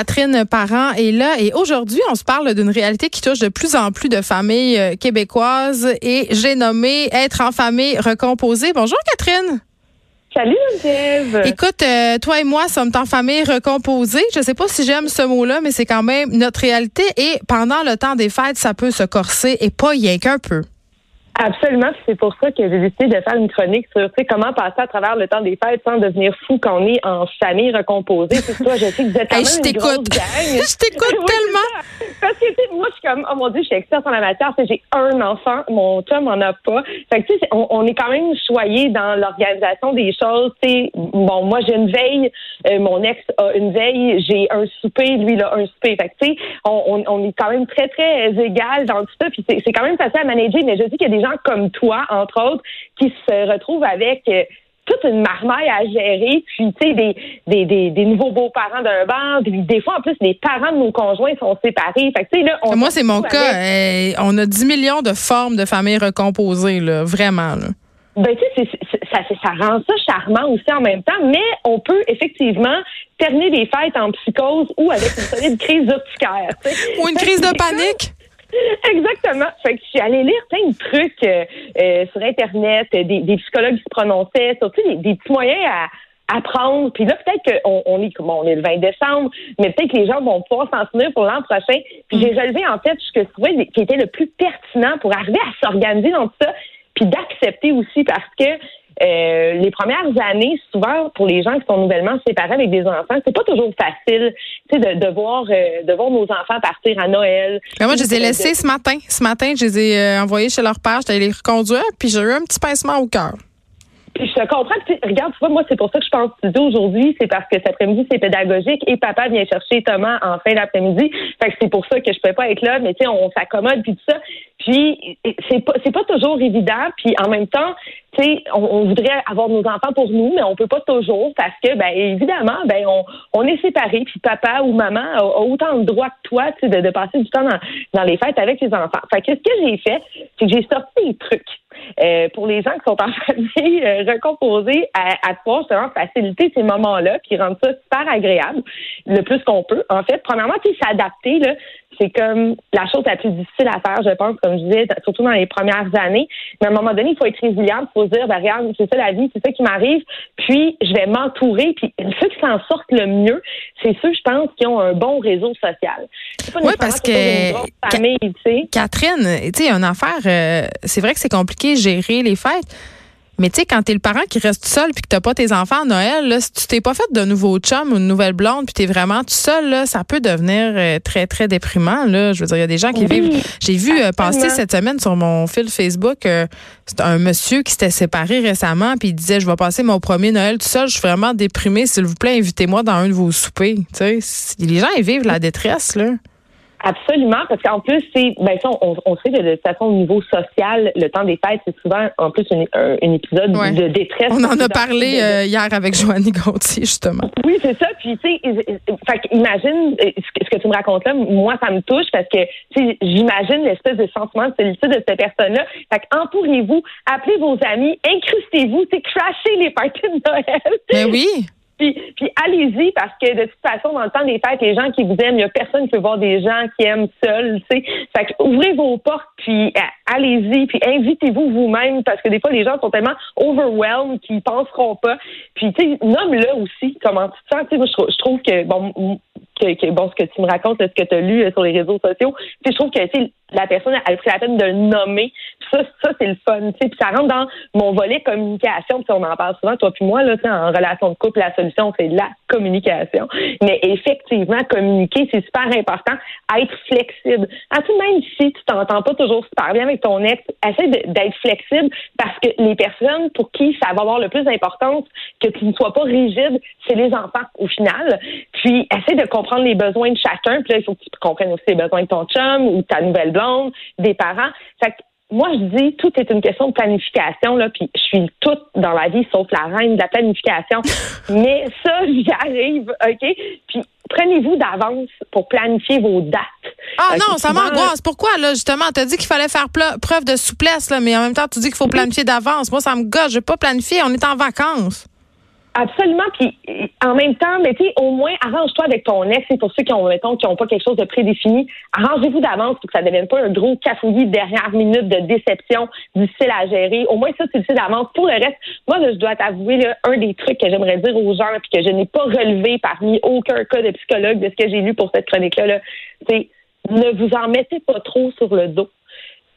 Catherine Parent est là et aujourd'hui, on se parle d'une réalité qui touche de plus en plus de familles euh, québécoises et j'ai nommé être en famille recomposée. Bonjour Catherine. Salut Geneviève. Écoute, euh, toi et moi sommes en famille recomposée. Je sais pas si j'aime ce mot-là, mais c'est quand même notre réalité et pendant le temps des fêtes, ça peut se corser et pas rien qu'un peu. Absolument, c'est pour ça que j'ai décidé de faire une chronique sur comment passer à travers le temps des fêtes sans devenir fou quand on est en famille recomposée. C'est toi, je sais que vous êtes grosse gang. je t'écoute tellement. Parce que moi, je suis comme, oh mon Dieu, je suis experte en la matière. J'ai un enfant, mon chum en a pas. Fait que tu sais, on, on, est quand même choyé dans l'organisation des choses. sais, bon, moi j'ai une veille, euh, mon ex a une veille, j'ai un souper, lui il a un souper. Fait que tu sais, on, on, est quand même très très égal dans tout ça. Puis c'est quand même facile à manager. Mais je dis qu'il y a des gens comme toi, entre autres, qui se retrouvent avec euh, toute une marmaille à gérer, puis tu sais, des, des, des, des, nouveaux beaux-parents d'un bar, puis des fois, en plus, les parents de nos conjoints sont séparés. Fait que, là, on Moi, c'est mon cas. on a 10 millions de formes de familles recomposées, là, vraiment. Là. Ben, tu sais, ça, ça rend ça charmant aussi en même temps, mais on peut effectivement terminer les fêtes en psychose ou avec une solide crise urticaire. Ou une crise de panique. Exactement. Fait que je suis allée lire plein de trucs euh, euh, sur Internet, des, des, psychologues qui se prononçaient, surtout des, des petits moyens à apprendre. Puis là, peut-être qu'on on est on est le 20 décembre, mais peut-être que les gens vont pouvoir s'en souvenir pour l'an prochain. Puis j'ai mm. relevé en fait ce que je trouvais qui était le plus pertinent pour arriver à s'organiser dans tout ça, puis d'accepter aussi parce que euh, les premières années, souvent pour les gens qui sont nouvellement séparés avec des enfants, c'est pas toujours facile, tu sais, de, de voir euh, de voir nos enfants partir à Noël. Mais moi, je les ai laissés ce matin. Ce matin, je les ai euh, envoyés chez leur père, j'étais les reconduire, puis j'ai eu un petit pincement au cœur. Puis je te comprends. regarde, tu vois, moi, c'est pour ça que je pense studio aujourd'hui. C'est parce que cet après-midi, c'est pédagogique et papa vient chercher Thomas en fin d'après-midi. Fait que c'est pour ça que je peux pas être là. Mais tu sais, on s'accommode puis tout ça. Puis c'est pas c'est pas toujours évident. Puis en même temps, tu sais, on, voudrait avoir nos enfants pour nous, mais on peut pas toujours parce que, ben évidemment, ben on, on est séparés. Puis papa ou maman a, autant de droit que toi, tu sais, de, de, passer du temps dans, dans les fêtes avec les enfants. Fait que ce que j'ai fait, c'est que j'ai sorti des trucs euh, pour les gens qui sont en famille euh, recomposée à, à pouvoir justement faciliter ces moments-là, puis rendre ça super agréable le plus qu'on peut. En fait, premièrement, tu s'adapter là c'est comme la chose la plus difficile à faire, je pense, comme je disais, surtout dans les premières années. Mais à un moment donné, il faut être résilient, il faut se dire, ben, regarde, c'est ça la vie, c'est ça qui m'arrive, puis je vais m'entourer. Puis ceux qui s'en sortent le mieux, c'est ceux, je pense, qui ont un bon réseau social. oui, parce que Catherine, tu sais, une affaire, euh, c'est vrai que c'est compliqué gérer les fêtes. Mais tu sais, quand t'es le parent qui reste seul puis que t'as pas tes enfants à Noël, là, si tu t'es pas fait de nouveau chum ou une nouvelle blonde puis t'es vraiment tout seul, là, ça peut devenir euh, très, très déprimant. Là. Je veux dire, il y a des gens qui vivent. J'ai vu euh, passer cette semaine sur mon fil Facebook euh, un monsieur qui s'était séparé récemment puis il disait Je vais passer mon premier Noël tout seul, je suis vraiment déprimé. S'il vous plaît, invitez-moi dans un de vos soupers. Tu sais, les gens, ils vivent la détresse, là. Absolument, parce qu'en plus, c'est ben ça, on, on sait que de toute façon, au niveau social, le temps des fêtes, c'est souvent en plus un, un, épisode de détresse. On en a parlé euh, hier avec Joannie Gontier, justement. Oui, c'est ça. Puis tu sais, fait imagine ce que tu me racontes là, moi ça me touche parce que j'imagine l'espèce de sentiment de solitude de cette personne-là. Fait entourez-vous, appelez vos amis, incrustez-vous, c'est crashez les parties de Noël. Ben oui. Puis, puis allez-y parce que de toute façon, dans le temps des fêtes, les gens qui vous aiment, il n'y a personne qui peut voir des gens qui aiment seuls. Fait que ouvrez vos portes, puis euh, allez-y, puis invitez-vous vous-même parce que des fois, les gens sont tellement overwhelmed qu'ils penseront pas. Puis, tu nomme-le aussi comment tu te sens. Tu sais, moi, je, trouve que, bon, que, bon, ce que tu me racontes, ce que tu as lu euh, sur les réseaux sociaux, je trouve que la personne a pris la peine de le nommer. Ça, ça c'est le fun. Puis ça rentre dans mon volet communication, puis on en parle souvent, toi puis moi, là, en relation de couple, la solution, c'est la communication. Mais effectivement, communiquer, c'est super important. Être flexible. À tout même si tu t'entends pas toujours super bien avec ton ex, essaie d'être flexible parce que les personnes pour qui ça va avoir le plus d'importance que tu ne sois pas rigide, c'est les enfants au final. Puis essaie de comprendre les besoins de chacun. Puis là, il faut que tu comprennes aussi les besoins de ton chum ou ta nouvelle blonde, des parents. Fait que moi, je dis, tout est une question de planification, là, puis je suis toute dans la vie, sauf la reine de la planification. Mais ça, j'y arrive, OK? Puis prenez-vous d'avance pour planifier vos dates. Ah non, ça m'angoisse. Pourquoi, là, justement? T'as dit qu'il fallait faire preuve de souplesse, là, mais en même temps, tu dis qu'il faut planifier d'avance. Moi, ça me gosse. Je vais pas planifier. On est en vacances. Absolument. Puis en même temps, mais tu au moins arrange-toi avec ton ex. Et pour ceux qui ont, mettons, qui n'ont pas quelque chose de prédéfini, arrangez-vous d'avance pour que ça ne devienne pas un gros cafouillis de dernière minute de déception difficile à gérer. Au moins ça, tu le d'avance. Pour le reste, moi, je dois t'avouer un des trucs que j'aimerais dire aux gens puis que je n'ai pas relevé parmi aucun cas de psychologue de ce que j'ai lu pour cette chronique-là, c'est ne vous en mettez pas trop sur le dos.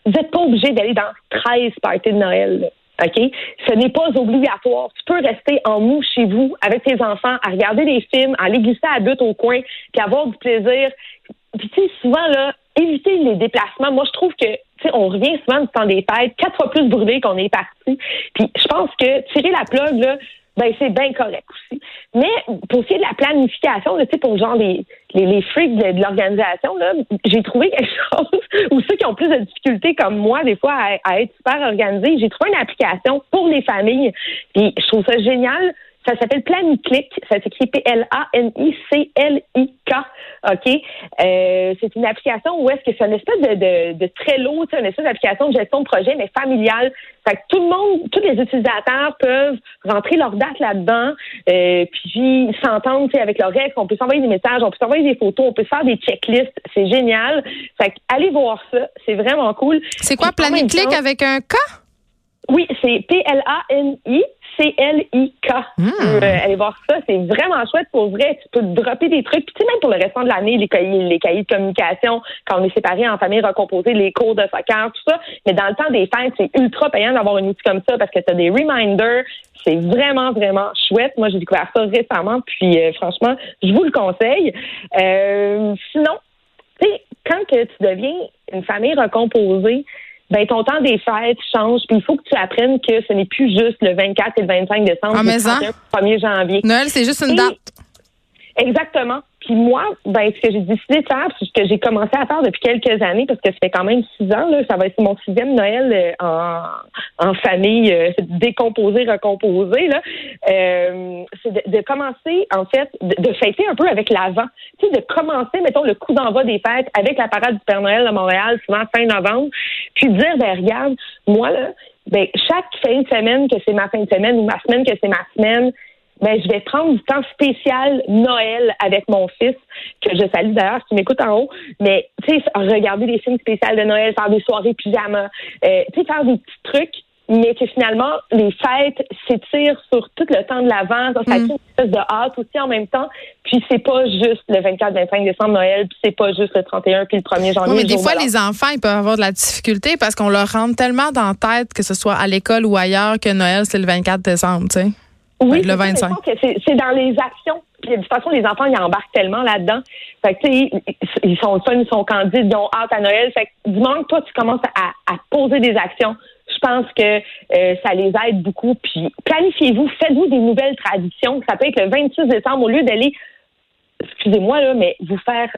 Vous n'êtes pas obligé d'aller dans 13 parties de Noël. OK? Ce n'est pas obligatoire. Tu peux rester en mou chez vous avec tes enfants, à regarder des films, à les glisser à but au coin, puis avoir du plaisir. Puis tu sais, souvent, là, éviter les déplacements. Moi, je trouve que on revient souvent du temps des fêtes, quatre fois plus brûlé qu'on est parti. Puis je pense que tirer la plug, là, ben c'est bien correct aussi. Mais pour ce qui est de la planification, sais, pour genre les, les, les freaks de, l'organisation, là, j'ai trouvé quelque chose, ou ceux qui ont plus de difficultés comme moi, des fois, à, à être super organisés, j'ai trouvé une application pour les familles. Et je trouve ça génial ça s'appelle Planiclick. Ça s'écrit P-L-A-N-I-C-L-I-K. OK? Euh, c'est une application où est-ce que c'est une espèce de, de, de Trello, une espèce d'application de gestion de projet, mais familiale. Fait que tout le monde, tous les utilisateurs peuvent rentrer leur date là-dedans, euh, puis s'entendre avec leur règles. On peut s'envoyer des messages, on peut s'envoyer des photos, on peut faire des checklists. C'est génial. Fait que allez voir ça. C'est vraiment cool. C'est quoi Planiclick avec un K? Oui, c'est P-L-A-N-I C-L-I-K. Hmm. Euh, allez voir ça, c'est vraiment chouette pour vrai. Tu peux dropper des trucs. Puis, tu sais, même pour le restant de l'année, les cahiers, les cahiers de communication, quand on est séparés en famille recomposée, les cours de soccer, tout ça. Mais dans le temps des fêtes, c'est ultra payant d'avoir un outil comme ça parce que tu as des reminders. C'est vraiment, vraiment chouette. Moi, j'ai découvert ça récemment, puis euh, franchement, je vous le conseille. Euh, sinon, tu sais, quand que tu deviens une famille recomposée, ben ton temps des fêtes change, puis il faut que tu apprennes que ce n'est plus juste le 24 et le 25 décembre, ah, le 1er janvier. Noël, c'est juste une date. Exactement. Puis moi, ben, ce que j'ai décidé de faire, ce que j'ai commencé à faire depuis quelques années, parce que ça fait quand même six ans, là, ça va être mon sixième Noël euh, en, en famille euh, décomposée, recomposée, là, euh, c'est de, commencer, en fait, de, fêter un peu avec l'avant. Tu sais, de commencer, mettons, le coup d'envoi des fêtes avec la parade du Père Noël à Montréal, souvent fin novembre, puis dire, ben, regarde, moi, là, ben, chaque fin de semaine que c'est ma fin de semaine ou ma semaine que c'est ma semaine, ben, je vais prendre du temps spécial Noël avec mon fils, que je salue d'ailleurs, qui m'écoute en haut. Mais, tu sais, regarder des films spéciaux de Noël, faire des soirées pyjama, euh, tu sais, faire des petits trucs mais que finalement, les fêtes s'étirent sur tout le temps de l'avant. Ça mm. une espèce de hâte aussi en même temps. Puis c'est pas juste le 24-25 décembre Noël, puis c'est pas juste le 31 puis le 1er janvier. Mais des fois, les enfants, ils peuvent avoir de la difficulté parce qu'on leur rentre tellement dans la tête, que ce soit à l'école ou ailleurs, que Noël, c'est le 24 décembre, tu sais. Oui, le 25. C'est dans les actions. Puis, de toute façon, les enfants, ils embarquent tellement là-dedans. Fait que, tu sais, ils sont fun, ils sont candides, ils ont hâte à Noël. Fait que, du moment que toi, tu commences à, poser des actions, je pense que euh, ça les aide beaucoup. Puis, planifiez-vous, faites-vous des nouvelles traditions. Ça peut être le 26 décembre, au lieu d'aller, excusez-moi, là, mais vous faire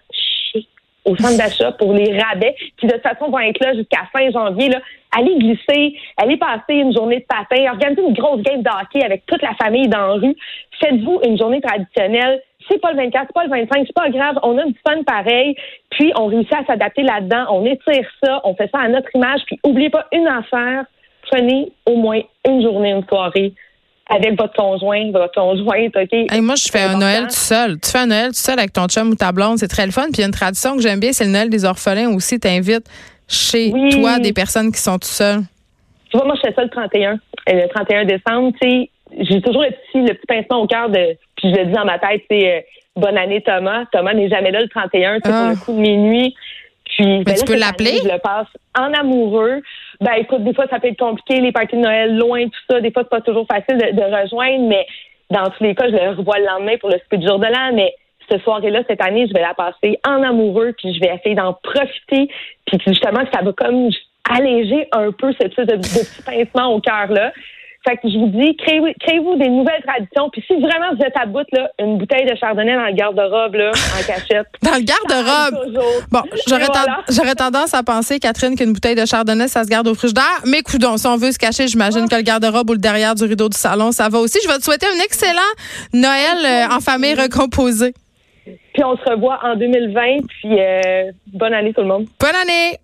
au centre d'achat pour les rabais, qui de toute façon vont être là jusqu'à fin janvier. Là. Allez glisser, allez passer une journée de patin, organisez une grosse game de hockey avec toute la famille dans la rue. Faites-vous une journée traditionnelle. C'est pas le 24, c'est pas le 25, c'est pas grave. On a du fun pareil. Puis on réussit à s'adapter là-dedans. On étire ça, on fait ça à notre image. Puis oubliez pas une affaire. Prenez au moins une journée, une soirée avec votre conjoint, votre conjointe, OK? moi, je fais un Noël tout seul. Tu fais un Noël tout seul avec ton chum ou ta blonde, c'est très le fun. Puis il y a une tradition que j'aime bien, c'est le Noël des orphelins aussi. Tu invites chez toi des personnes qui sont tout seules. Tu vois, moi, je fais ça le 31. Euh, le 31 décembre, tu sais, j'ai toujours le petit, le petit pincement au cœur de, puis je le dis dans ma tête, c'est euh, bonne année Thomas. Thomas n'est jamais là le 31, c'est pour le ah. coup de minuit. Puis, ben tu peux l'appeler? Je le passe en amoureux. Ben, écoute, des fois, ça peut être compliqué, les parties de Noël loin, tout ça. Des fois, c'est pas toujours facile de, rejoindre, mais dans tous les cas, je le revois le lendemain pour le speed du jour de l'an. Mais cette soirée-là, cette année, je vais la passer en amoureux, puis je vais essayer d'en profiter. Puis justement, ça va comme alléger un peu ce de, de petit pincement au cœur-là. Fait que je vous dis, créez-vous des nouvelles traditions. Puis si vraiment vous êtes à bout, là, une bouteille de chardonnay dans le garde-robe, là, en cachette. dans le garde-robe? Bon, j'aurais, tendance à penser, Catherine, qu'une bouteille de chardonnay, ça se garde au frigidaire. Mais coudons, si on veut se cacher, j'imagine que le garde-robe ou le derrière du rideau du salon, ça va aussi. Je vais te souhaiter un excellent Noël euh, en famille recomposée. Puis on se revoit en 2020. Puis euh, bonne année tout le monde. Bonne année!